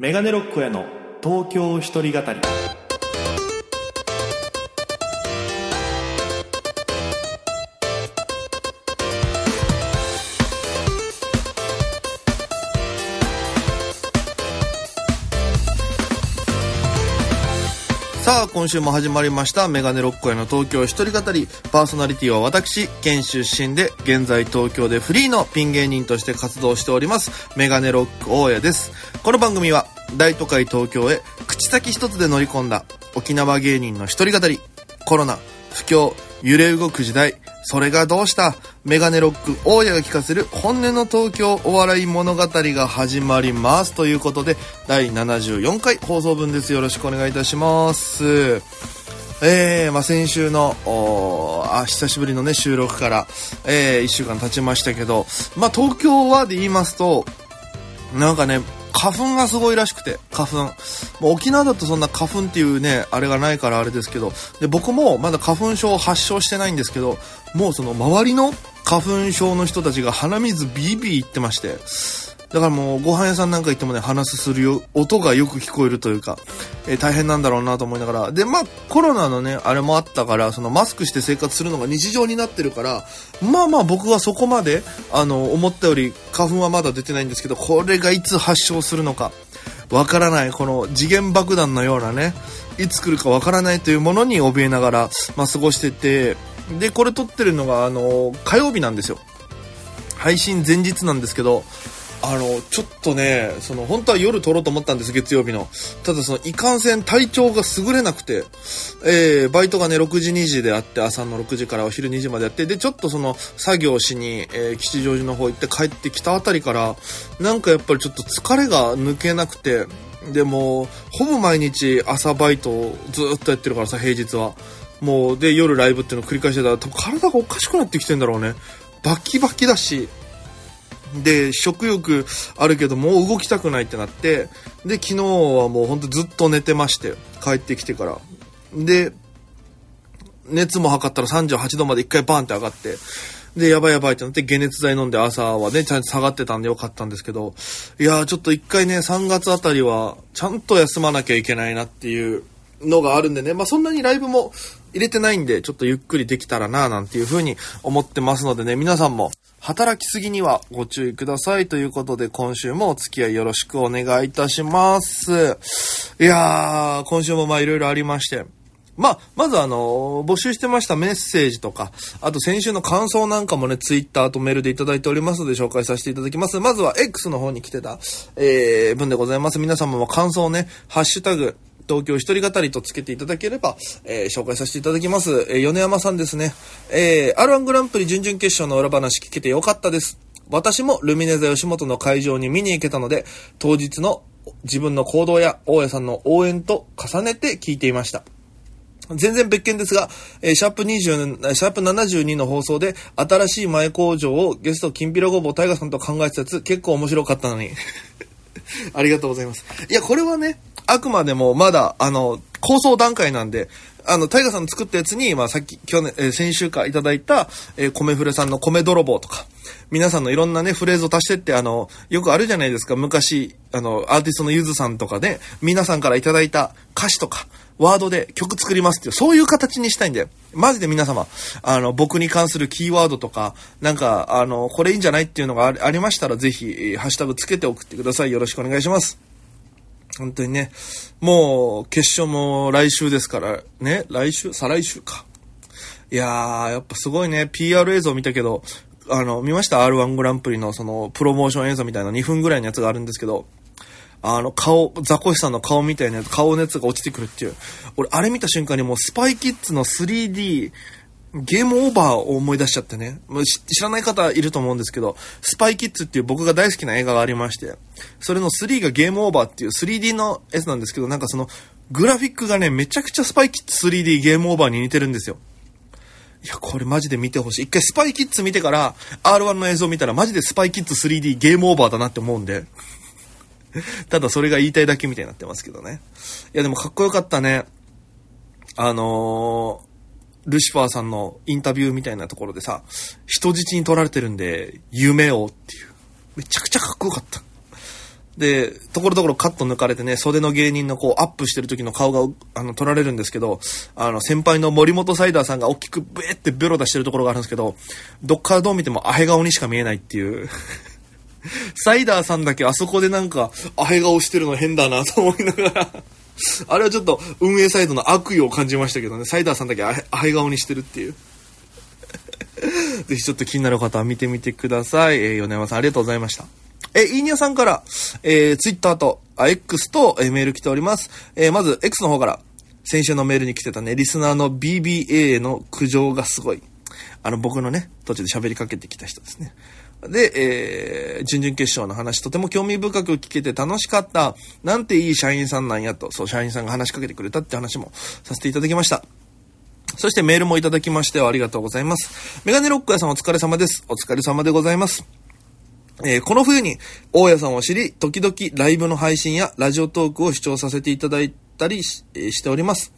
メガネロックへの東京一人語り。さあ、今週も始まりました。メガネロックへの東京一人語り。パーソナリティは私、県出身で、現在東京でフリーのピン芸人として活動しております。メガネロック大家です。この番組は、大都会東京へ口先一つで乗り込んだ沖縄芸人の一人語り。コロナ、不況、揺れ動く時代、それがどうした？メガネロック大家が聞かせる本音の東京お笑い物語が始まります。ということで、第74回放送分です。よろしくお願いいたします。えー、まあ、先週の、おあ、久しぶりのね、収録から、えー、1週間経ちましたけど、まあ、東京はで言いますと、なんかね、花粉がすごいらしくて、花粉。もう沖縄だとそんな花粉っていうね、あれがないからあれですけど、で、僕もまだ花粉症を発症してないんですけど、もうその周りの花粉症の人たちが鼻水ビービー言ってまして、だからもうご飯屋さんなんか行ってもね、鼻すするよ、音がよく聞こえるというか、えー大変なんだろうなと思いながら。で、まあコロナのね、あれもあったから、そのマスクして生活するのが日常になってるから、まあまあ僕はそこまで、あの、思ったより花粉はまだ出てないんですけど、これがいつ発症するのか、わからない、この次元爆弾のようなね、いつ来るかわからないというものに怯えながら、まあ過ごしてて、で、これ撮ってるのが、あの、火曜日なんですよ。配信前日なんですけど、あの、ちょっとね、その、本当は夜撮ろうと思ったんです、月曜日の。ただその、いかんせん体調が優れなくて、えー、バイトがね、6時2時であって、朝の6時からお昼2時までやって、で、ちょっとその、作業しに、えー、吉祥寺の方行って帰ってきたあたりから、なんかやっぱりちょっと疲れが抜けなくて、でも、ほぼ毎日朝バイトをずっとやってるからさ、平日は。もう、で、夜ライブっていうのを繰り返してたら、多分体がおかしくなってきてんだろうね。バキバキだし、で、食欲あるけどもう動きたくないってなって、で、昨日はもうほんとずっと寝てまして、帰ってきてから。で、熱も測ったら38度まで一回バーンって上がって、で、やばいやばいってなって、解熱剤飲んで朝はね、ちゃんと下がってたんでよかったんですけど、いやーちょっと一回ね、3月あたりは、ちゃんと休まなきゃいけないなっていうのがあるんでね、まあそんなにライブも入れてないんで、ちょっとゆっくりできたらなぁなんていう風に思ってますのでね、皆さんも働きすぎにはご注意くださいということで、今週もお付き合いよろしくお願いいたします。いやー、今週もまあいろいろありまして、まあ、まずあの、募集してましたメッセージとか、あと先週の感想なんかもね、ツイッターとメールでいただいておりますので紹介させていただきます。まずは X の方に来てた、えー、文でございます。皆様も感想をね、ハッシュタグ、東京一人語りとつけていただければ、えー紹介させていただきます。えー米山さんですね。えー、R1 グランプリ準々決勝の裏話聞けてよかったです。私もルミネ座吉本の会場に見に行けたので、当日の自分の行動や大家さんの応援と重ねて聞いていました。全然別件ですが、えーシャープ20、シャープ72の放送で、新しい前工場をゲスト、きんぴらごぼうタイガさんと考えてたやつ、結構面白かったのに。ありがとうございます。いや、これはね、あくまでもまだ、あの、構想段階なんで、あの、タイガさんの作ったやつに、まあ、さっき、去年、えー先週かいただいた、えー米フレさんの米泥棒とか、皆さんのいろんなね、フレーズを足してって、あの、よくあるじゃないですか、昔、あの、アーティストのゆずさんとかで、皆さんからいただいた歌詞とか、ワードで曲作りますっていう、そういう形にしたいんで、マジで皆様、あの、僕に関するキーワードとか、なんか、あの、これいいんじゃないっていうのがありましたら、ぜひ、ハッシュタグつけて送ってください。よろしくお願いします。本当にね、もう、決勝も来週ですから、ね、来週？再来週か。いやー、やっぱすごいね、PR 映像見たけど、あの、見ました ?R1 グランプリのその、プロモーション映像みたいな2分ぐらいのやつがあるんですけど、あの、顔、ザコシさんの顔みたいなやつ、顔のやつが落ちてくるっていう。俺、あれ見た瞬間にもう、スパイキッズの 3D、ゲームオーバーを思い出しちゃってね。知知らない方いると思うんですけど、スパイキッズっていう僕が大好きな映画がありまして、それの3がゲームオーバーっていう 3D のやつなんですけど、なんかその、グラフィックがね、めちゃくちゃスパイキッズ 3D ゲームオーバーに似てるんですよ。いや、これマジで見てほしい。一回スパイキッズ見てから、R1 の映像見たらマジでスパイキッズ 3D ゲームオーバーだなって思うんで。ただそれが言いたいだけみたいになってますけどね。いや、でもかっこよかったね。あのールシファーさんのインタビューみたいなところでさ、人質に取られてるんで、夢をっていう。めちゃくちゃかっこよかった。で、ところどころカット抜かれてね、袖の芸人のこうアップしてる時の顔が、あの、撮られるんですけど、あの、先輩の森本サイダーさんが大きくブエってベロ出してるところがあるんですけど、どっからどう見てもアヘ顔にしか見えないっていう。サイダーさんだけあそこでなんか、アヘ顔してるの変だなと思いながら あれはちょっと運営サイドの悪意を感じましたけどね、サイダーさんだけアヘアヘ顔にしてるっていう。ぜひちょっと気になる方は見てみてください。えー、米山さんありがとうございました。え、イーニャさんから、えー、ツイッターと、あ、X と、えー、メール来ております。えー、まず、X の方から、先週のメールに来てたね、リスナーの BBA の苦情がすごい。あの、僕のね、途中で喋りかけてきた人ですね。で、えー、準々決勝の話とても興味深く聞けて楽しかった。なんていい社員さんなんやと、そう、社員さんが話しかけてくれたって話もさせていただきました。そしてメールもいただきましてはありがとうございます。メガネロック屋さんお疲れ様です。お疲れ様でございます。えー、この冬に大家さんを知り、時々ライブの配信やラジオトークを視聴させていただいたりし,、え、しております。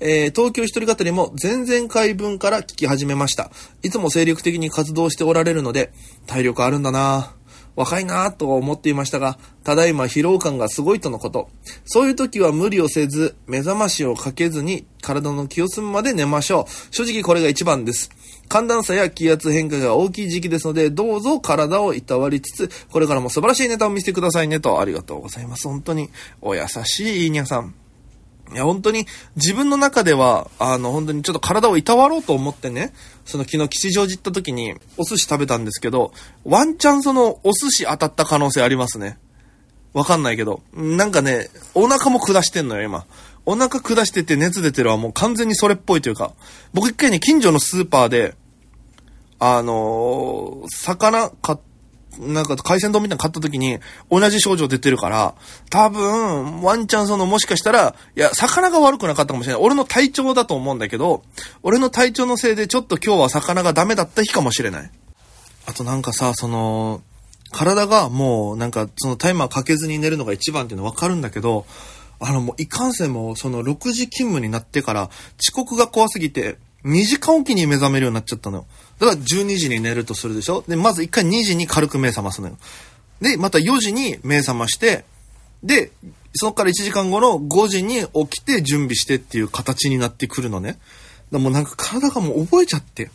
えー、東京一人語りも前々回分から聞き始めました。いつも精力的に活動しておられるので、体力あるんだな若いなぁと思っていましたが、ただいま疲労感がすごいとのこと。そういう時は無理をせず、目覚ましをかけずに体の気を済むまで寝ましょう。正直これが一番です。寒暖差や気圧変化が大きい時期ですので、どうぞ体をいたわりつつ、これからも素晴らしいネタを見せてくださいねと、ありがとうございます。本当に、お優しいいいにゃさん。いや、本当に自分の中では、あの、本当にちょっと体をいたわろうと思ってね、その昨日吉祥寺行った時にお寿司食べたんですけど、ワンチャンそのお寿司当たった可能性ありますね。わかんないけど。なんかね、お腹も下してんのよ、今。お腹下してて熱出てるはもう完全にそれっぽいというか、僕一回ね、近所のスーパーで、あのー、魚買ってなんか海鮮丼みたいなの買った時に同じ症状出てるから、多分、ワンチャンそのもしかしたら、いや、魚が悪くなかったかもしれない。俺の体調だと思うんだけど、俺の体調のせいでちょっと今日は魚がダメだった日かもしれない。あとなんかさ、その、体がもうなんかそのタイマーかけずに寝るのが一番っていうのわかるんだけど、あのもういかんせんもその6時勤務になってから遅刻が怖すぎて2時間おきに目覚めるようになっちゃったのよ。だから12時に寝るとするでしょ？で、まず1回2時に軽く目覚ますのよ。で、また4時に目覚まして、で、そこから1時間後の5時に起きて準備してっていう形になってくるのね。だもうなんか体がもう覚えちゃって。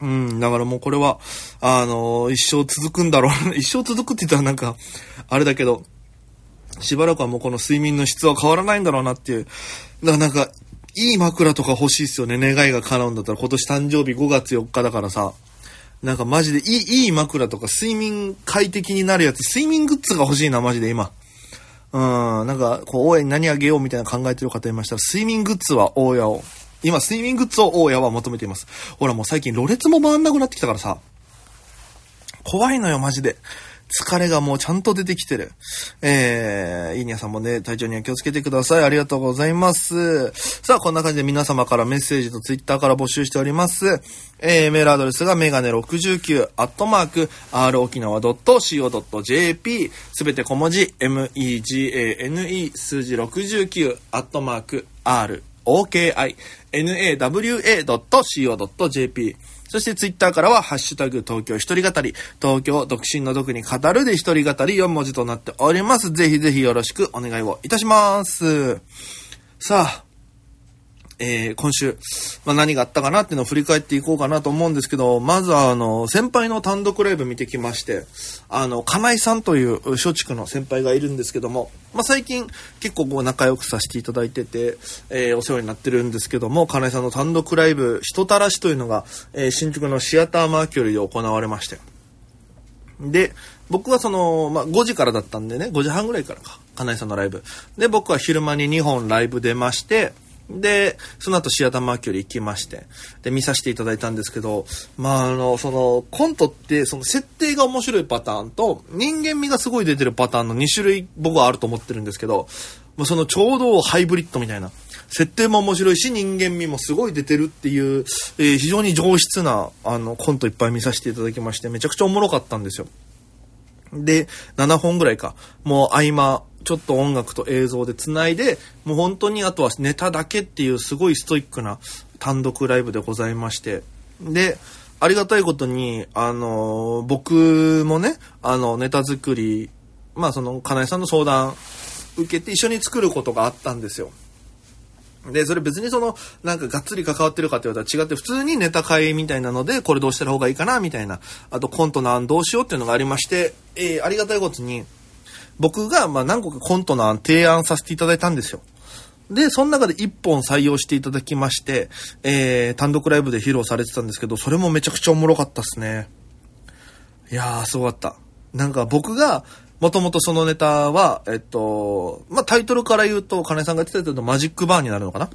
うん、だからもうこれは、あのー、一生続くんだろう。一生続くって言ったらなんか、あれだけど、しばらくはもうこの睡眠の質は変わらないんだろうなっていう。だからなんか、いい枕とか欲しいっすよね。願いが叶うんだったら今年誕生日5月4日だからさ。なんかマジでいい、いい枕とか睡眠快適になるやつ、睡眠グッズが欲しいな、マジで今。うん、なんか、こう、大家に何あげようみたいな考えてる方いましたら、睡眠グッズは大家を。今、睡眠グッズを大家は求めています。ほら、もう最近、ろれつも回んなくなってきたからさ。怖いのよ、マジで。疲れがもうちゃんと出てきてる。えー、イーニャさんもね、体調には気をつけてください。ありがとうございます。さあ、こんな感じで皆様からメッセージとツイッターから募集しております。えー、メールアドレスがメガネ69、アットマーク、r 沖縄 .co.jp、すべて小文字、megane 数字69、アットマーク、r, oki, nawa.co.jp そしてツイッターからは、ハッシュタグ東京一人語り、東京独身の毒に語るで一人語り4文字となっております。ぜひぜひよろしくお願いをいたします。さあ、えー、今週、まあ、何があったかなっていうのを振り返っていこうかなと思うんですけど、まずは、あの、先輩の単独ライブ見てきまして、あの、金井さんという松竹の先輩がいるんですけども、まあ、最近結構こう仲良くさせていただいてて、えー、お世話になってるんですけども、金井さんの単独ライブ、人たらしというのが、えー、新宿のシアターマーキュリーで行われまして。で、僕はその、まあ、5時からだったんでね、5時半ぐらいからか、金井さんのライブ。で、僕は昼間に2本ライブ出まして、で、その後シアターマーキュリー行きまして、で、見させていただいたんですけど、まあ、あの、その、コントって、その設定が面白いパターンと、人間味がすごい出てるパターンの2種類僕はあると思ってるんですけど、まあ、そのちょうどハイブリッドみたいな、設定も面白いし、人間味もすごい出てるっていう、えー、非常に上質な、あの、コントいっぱい見させていただきまして、めちゃくちゃおもろかったんですよ。で、7本ぐらいか。もう合間、ちょっと音楽と映像で繋いで、もう本当にあとはネタだけっていうすごいストイックな単独ライブでございまして。で、ありがたいことに、あの、僕もね、あの、ネタ作りまあその、金井さんの相談受けて一緒に作ることがあったんですよ。で、それ別にその、なんかがっつり関わってるかって言われたら違って、普通にネタ会みたいなので、これどうしたら方がいいかな、みたいな。あとコントの案どうしようっていうのがありまして、えー、ありがたいことに、僕が、まあ何個かコントの案提案させていただいたんですよ。で、その中で1本採用していただきまして、えー、単独ライブで披露されてたんですけど、それもめちゃくちゃおもろかったっすね。いやー、すごかった。なんか僕が、もともとそのネタは、えっと、まあ、タイトルから言うと、金井さんが言ってたけど、マジックバーになるのかな？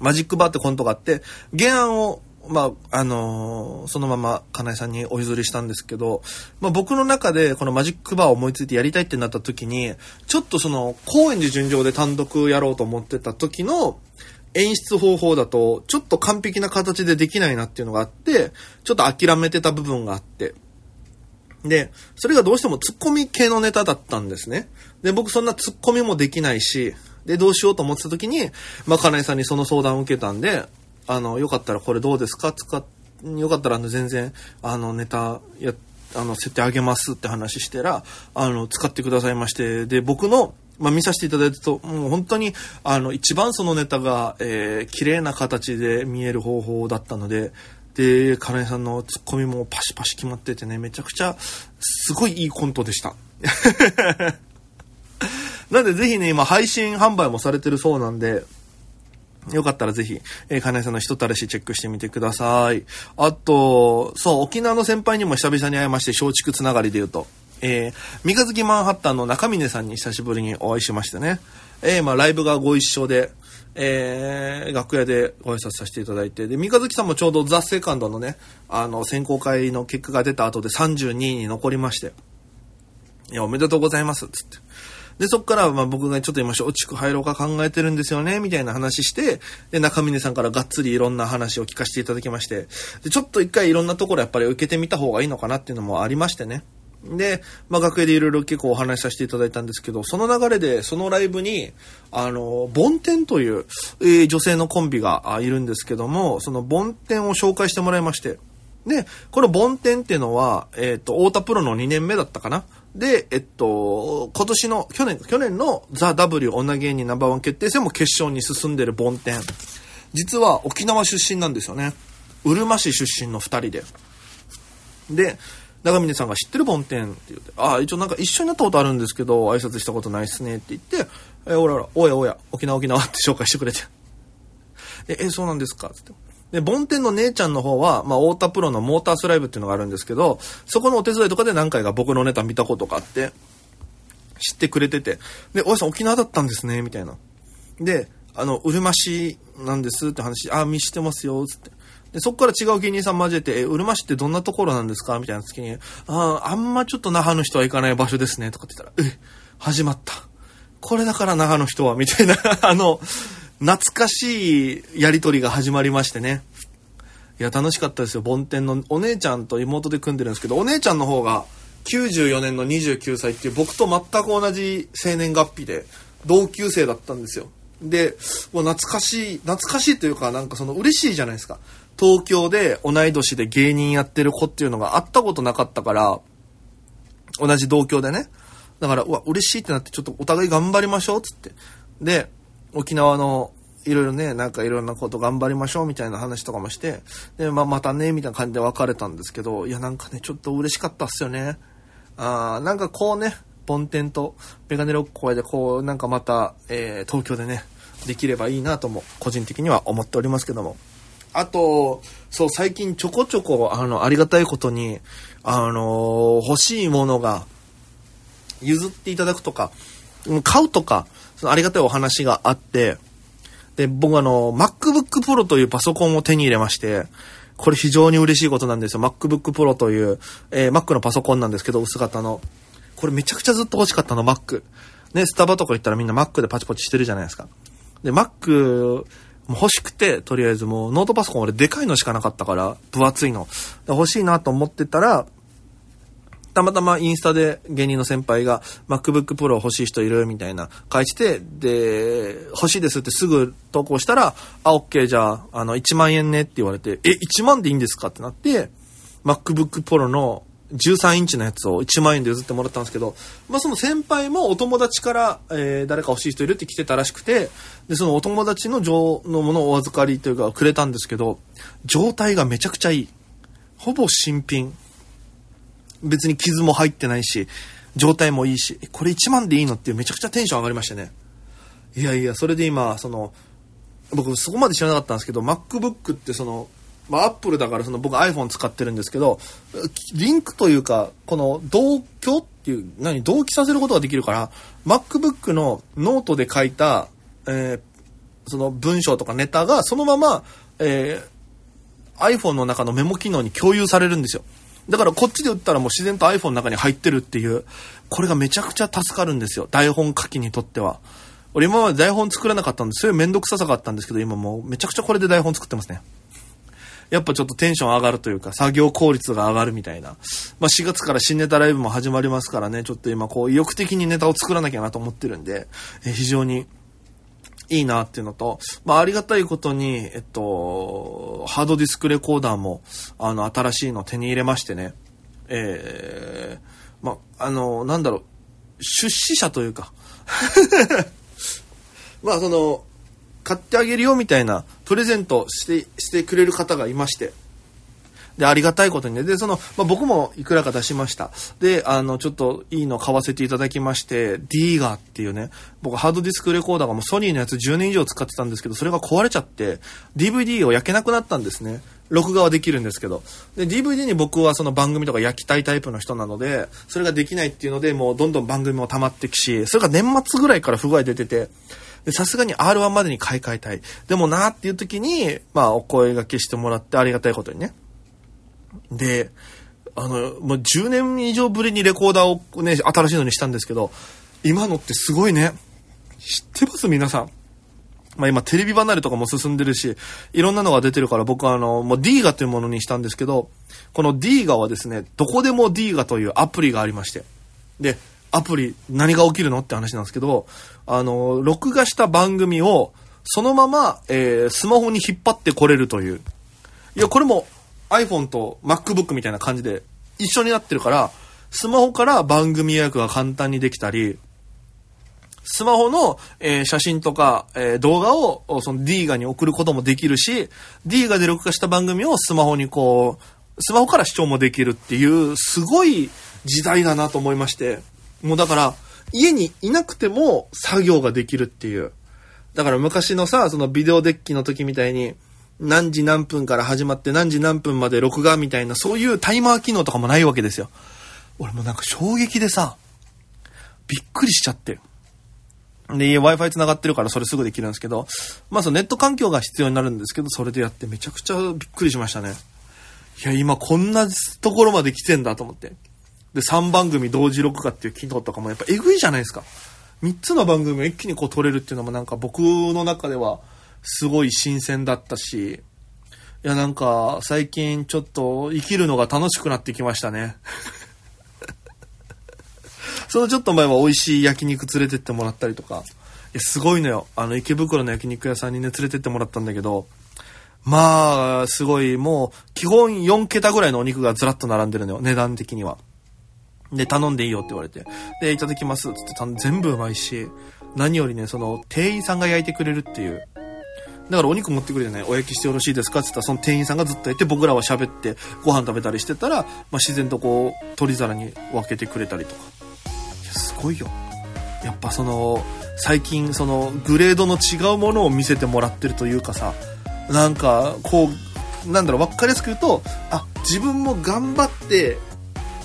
マジックバーってコントがあって、原案を、まあ、あのー、そのまま金井さんにお譲りしたんですけど、まあ、僕の中でこのマジックバーを思いついてやりたいってなった時に、ちょっとその、高円寺順上で単独やろうと思ってた時の、演出方法だと、ちょっと完璧な形でできないなっていうのがあって、ちょっと諦めてた部分があって、で、それがどうしてもツッコミ系のネタだったんですね。で、僕そんなツッコミもできないし、で、どうしようと思ってた時に、まあ、金井さんにその相談を受けたんで、あの、よかったらこれどうですか？使っ、よかったらあの、全然、あの、ネタ、や、あの、設定あげますって話したら、あの、使ってくださいまして、で、僕の、まあ、見させていただいたと、もう本当に、あの、一番そのネタが、えー、綺麗な形で見える方法だったので、で、金井さんのツッコミもパシパシ決まっててね、めちゃくちゃ、すごいいいコントでした。なんでぜひね、今配信販売もされてるそうなんで、よかったらぜひ、えー、金井さんの人たらしチェックしてみてください。あと、そう、沖縄の先輩にも久々に会いまして、松竹つながりで言うと、えー、三日月マンハッタンの中峰さんに久しぶりにお会いしましてね。えー、まあ、ライブがご一緒で、えー、楽屋でご挨拶させていただいて、で、三日月さんもちょうどザ・セカンドのね、あの、選考会の結果が出た後で32位に残りまして、いや、おめでとうございます、つって。で、そっから、ま僕がちょっと今、松竹入ろうか考えてるんですよね、みたいな話して、で、中峰さんからがっつりいろんな話を聞かせていただきまして、で、ちょっと一回いろんなところやっぱり受けてみた方がいいのかなっていうのもありましてね。で、まあ、学園でいろいろ結構お話しさせていただいたんですけど、その流れで、そのライブに、あの、ボンテンという、えー、女性のコンビがいるんですけども、そのボンテンを紹介してもらいまして、で、このボンテンっていうのは、えっ、ー、と、太田プロの2年目だったかな。で、えっと、今年の、去年、去年のザ・ W 女芸人ナンバーワン決定戦も決勝に進んでるボンテン。実は沖縄出身なんですよね。うるま市出身の2人で。で、長峰さんが知ってるボンテンって言って、ああ、一応なんか一緒になったことあるんですけど、挨拶したことないっすねって言って、えー、おらおら、おやおや、沖縄沖縄って紹介してくれて。え、え、そうなんですかって。で、ボンテンの姉ちゃんの方は、まあ、太田プロのモータースライブっていうのがあるんですけど、そこのお手伝いとかで何回か僕のネタ見たことがあって、知ってくれてて、で、おやさん沖縄だったんですね、みたいな。で、あの、うるま市なんですって話、あ、見してますよ、つって。で、そこから違う芸人さん交えて、え、うるま市ってどんなところなんですか？みたいな時に、ああ、あんまちょっと那覇の人は行かない場所ですね、とかって言ったら、え、始まった。これだから那覇の人は、みたいな あの、懐かしいやりとりが始まりましてね。いや、楽しかったですよ。梵天のお姉ちゃんと妹で組んでるんですけど、お姉ちゃんの方が94年の29歳っていう僕と全く同じ生年月日で同級生だったんですよ。で、もう懐かしい、懐かしいというか、なんかその嬉しいじゃないですか。東京で同い年で芸人やってる子っていうのが会ったことなかったから、同じ同郷でね。だから、うわ、嬉しいってなって、ちょっとお互い頑張りましょう、つって。で、沖縄の、いろいろね、なんかいろんなこと頑張りましょう、みたいな話とかもして、で、まあ、またね、みたいな感じで別れたんですけど、いや、なんかね、ちょっと嬉しかったっすよね。あなんかこうね、ポンテンとメガネロック声でこう、なんかまた、えー、東京でね、できればいいなとも、個人的には思っておりますけども。あと、そう、最近ちょこちょこ、あの、ありがたいことに、あのー、欲しいものが、譲っていただくとか、買うとか、そのありがたいお話があって、で、僕あの、MacBook Pro というパソコンを手に入れまして、これ非常に嬉しいことなんですよ。MacBook Pro という、えー、Mac のパソコンなんですけど、薄型の。これめちゃくちゃずっと欲しかったの、Mac。ね、スタバとか行ったらみんな Mac でパチパチしてるじゃないですか。で、Mac もう欲しくて、とりあえずもうノートパソコン俺でかいのしかなかったから、分厚いの。欲しいなと思ってたら、たまたまインスタで芸人の先輩が MacBook Pro 欲しい人いるみたいな書いてて、で、欲しいですってすぐ投稿したら、あ、OK じゃあ、あの、1万円ねって言われて、え、1万でいいんですかってなって、MacBook Pro の13インチのやつを1万円で譲ってもらったんですけど、まあその先輩もお友達から、えー誰か欲しい人いるって来てたらしくて、で、そのお友達の状のものをお預かりというかくれたんですけど、状態がめちゃくちゃいい。ほぼ新品。別に傷も入ってないし、状態もいいし、これ1万でいいのっていうめちゃくちゃテンション上がりましたね。いやいや、それで今、その、僕そこまで知らなかったんですけど、MacBook ってその、まあ、Apple だからその僕 iPhone 使ってるんですけど、リンクというか、この同居っていう、何、同期させることができるから、MacBook のノートで書いた、えーその文章とかネタがそのまま、えー iPhone の中のメモ機能に共有されるんですよ。だからこっちで打ったらもう自然と iPhone の中に入ってるっていう、これがめちゃくちゃ助かるんですよ。台本書きにとっては。俺今まで台本作らなかったんです。そういうめんどくささがあったんですけど、今もうめちゃくちゃこれで台本作ってますね。やっぱちょっとテンション上がるというか、作業効率が上がるみたいな。まあ4月から新ネタライブも始まりますからね、ちょっと今こう意欲的にネタを作らなきゃなと思ってるんで、え非常にいいなっていうのと、まあ、ありがたいことに、えっと、ハードディスクレコーダーも、あの、新しいの手に入れましてね、えー、まあ、あの、なんだろう、出資者というか、まあ、その、買ってあげるよみたいなプレゼントして、してくれる方がいまして、で、ありがたいことにね。で、その、まあ、僕もいくらか出しました。で、あの、ちょっといいの買わせていただきまして、ディーガーっていうね、僕ハードディスクレコーダーがもうソニーのやつ10年以上使ってたんですけど、それが壊れちゃって、DVD を焼けなくなったんですね。録画はできるんですけど。で、DVD に僕はその番組とか焼きたいタイプの人なので、それができないっていうので、もうどんどん番組も溜まってきし、それが年末ぐらいから不具合出てて、でさすがに R1 までに買い替えたい。でもなーっていう時に、まあお声掛けしてもらってありがたいことにね。で、あの、もう10年以上ぶりにレコーダーをね、新しいのにしたんですけど、今のってすごいね。知ってます？皆さん。まあ今テレビ離れとかも進んでるし、いろんなのが出てるから僕はあの、もう D ガというものにしたんですけど、この D ガはですね、どこでも D ガというアプリがありまして。で、アプリ何が起きるのって話なんですけど、あの、録画した番組をそのまま、えースマホに引っ張ってこれるという。いや、これも iPhone と MacBook みたいな感じで一緒になってるから、スマホから番組予約が簡単にできたり、スマホの、えー写真とか、えー動画をその D ガに送ることもできるし、D ガで録画した番組をスマホにこう、スマホから視聴もできるっていう、すごい時代だなと思いまして。もうだから、家にいなくても作業ができるっていう。だから昔のさ、そのビデオデッキの時みたいに、何時何分から始まって何時何分まで録画みたいな、そういうタイマー機能とかもないわけですよ。俺もなんか衝撃でさ、びっくりしちゃって。で、Wi-Fi 繋がってるからそれすぐできるんですけど、まあそのネット環境が必要になるんですけど、それでやってめちゃくちゃびっくりしましたね。いや、今こんなところまで来てんだと思って。で、3番組同時録画っていう機能とかもやっぱえぐいじゃないですか。3つの番組を一気にこう撮れるっていうのもなんか僕の中ではすごい新鮮だったし、いやなんか最近ちょっと生きるのが楽しくなってきましたね。そのちょっと前は美味しい焼肉連れてってもらったりとか、いやすごいのよ。あの池袋の焼肉屋さんにね連れてってもらったんだけど、まあ、すごい、もう、基本4桁ぐらいのお肉がずらっと並んでるのよ、値段的には。で、頼んでいいよって言われて。で、いただきますってって全部うまいし、何よりね、その、店員さんが焼いてくれるっていう。だからお肉持ってくるじゃないお焼きしてよろしいですか？って言ったら、その店員さんがずっといて、僕らは喋って、ご飯食べたりしてたら、まあ、自然とこう、取り皿に分けてくれたりとか。ごいよ。やっぱその、最近その、グレードの違うものを見せてもらってるというかさ、なんか、こう、なんだろう、分かりやすく言うと、あ、自分も頑張って、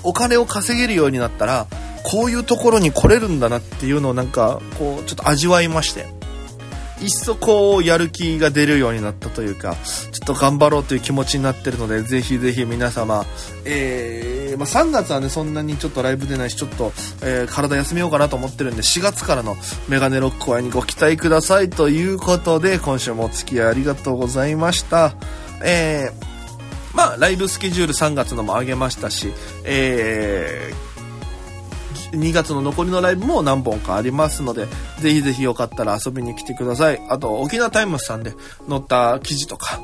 お金を稼げるようになったら、こういうところに来れるんだなっていうのをなんか、こう、ちょっと味わいまして。いっそこう、やる気が出るようになったというか、ちょっと頑張ろうという気持ちになってるので、ぜひぜひ皆様、えー、まあ、3月はね、そんなにちょっとライブ出ないし、ちょっと、えー体休めようかなと思ってるんで、4月からのメガネロックワイにご期待くださいということで、今週もお付き合いありがとうございました。えー、まあ、ライブスケジュール3月のも上げましたし、えー、2月の残りのライブも何本かありますので、ぜひぜひよかったら遊びに来てください。あと、沖縄タイムスさんで載った記事とか、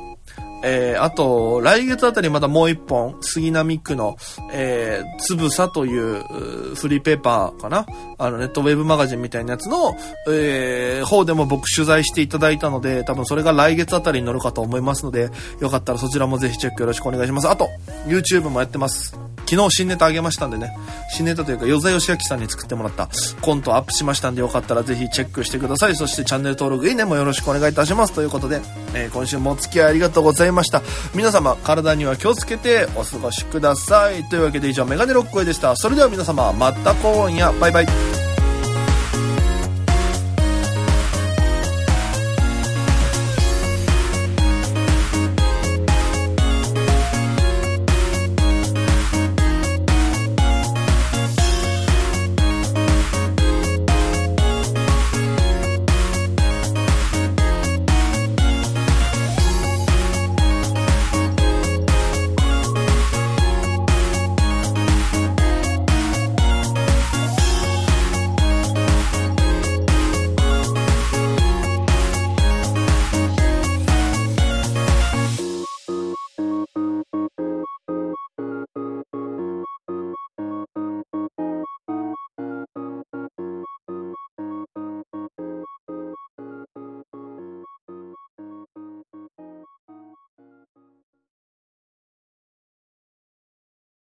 えー、あと、来月あたりまたもう一本、杉並区の、えー、つぶさというフリーペーパーかな？あの、ネットウェブマガジンみたいなやつの、えー、方でも僕取材していただいたので、多分それが来月あたりに載るかと思いますので、よかったらそちらもぜひチェックよろしくお願いします。あと、YouTube もやってます。昨日新ネタあげましたんでね、新ネタというか、与座義明さんに作ってもらったコントアップしましたんで、よかったらぜひチェックしてください。そしてチャンネル登録、いいねもよろしくお願いいたします。ということで、えー、今週もお付き合いありがとうございました。皆様、体には気をつけてお過ごしください。というわけで以上、メガネロックへでした。それでは皆様、また今夜、バイバイ。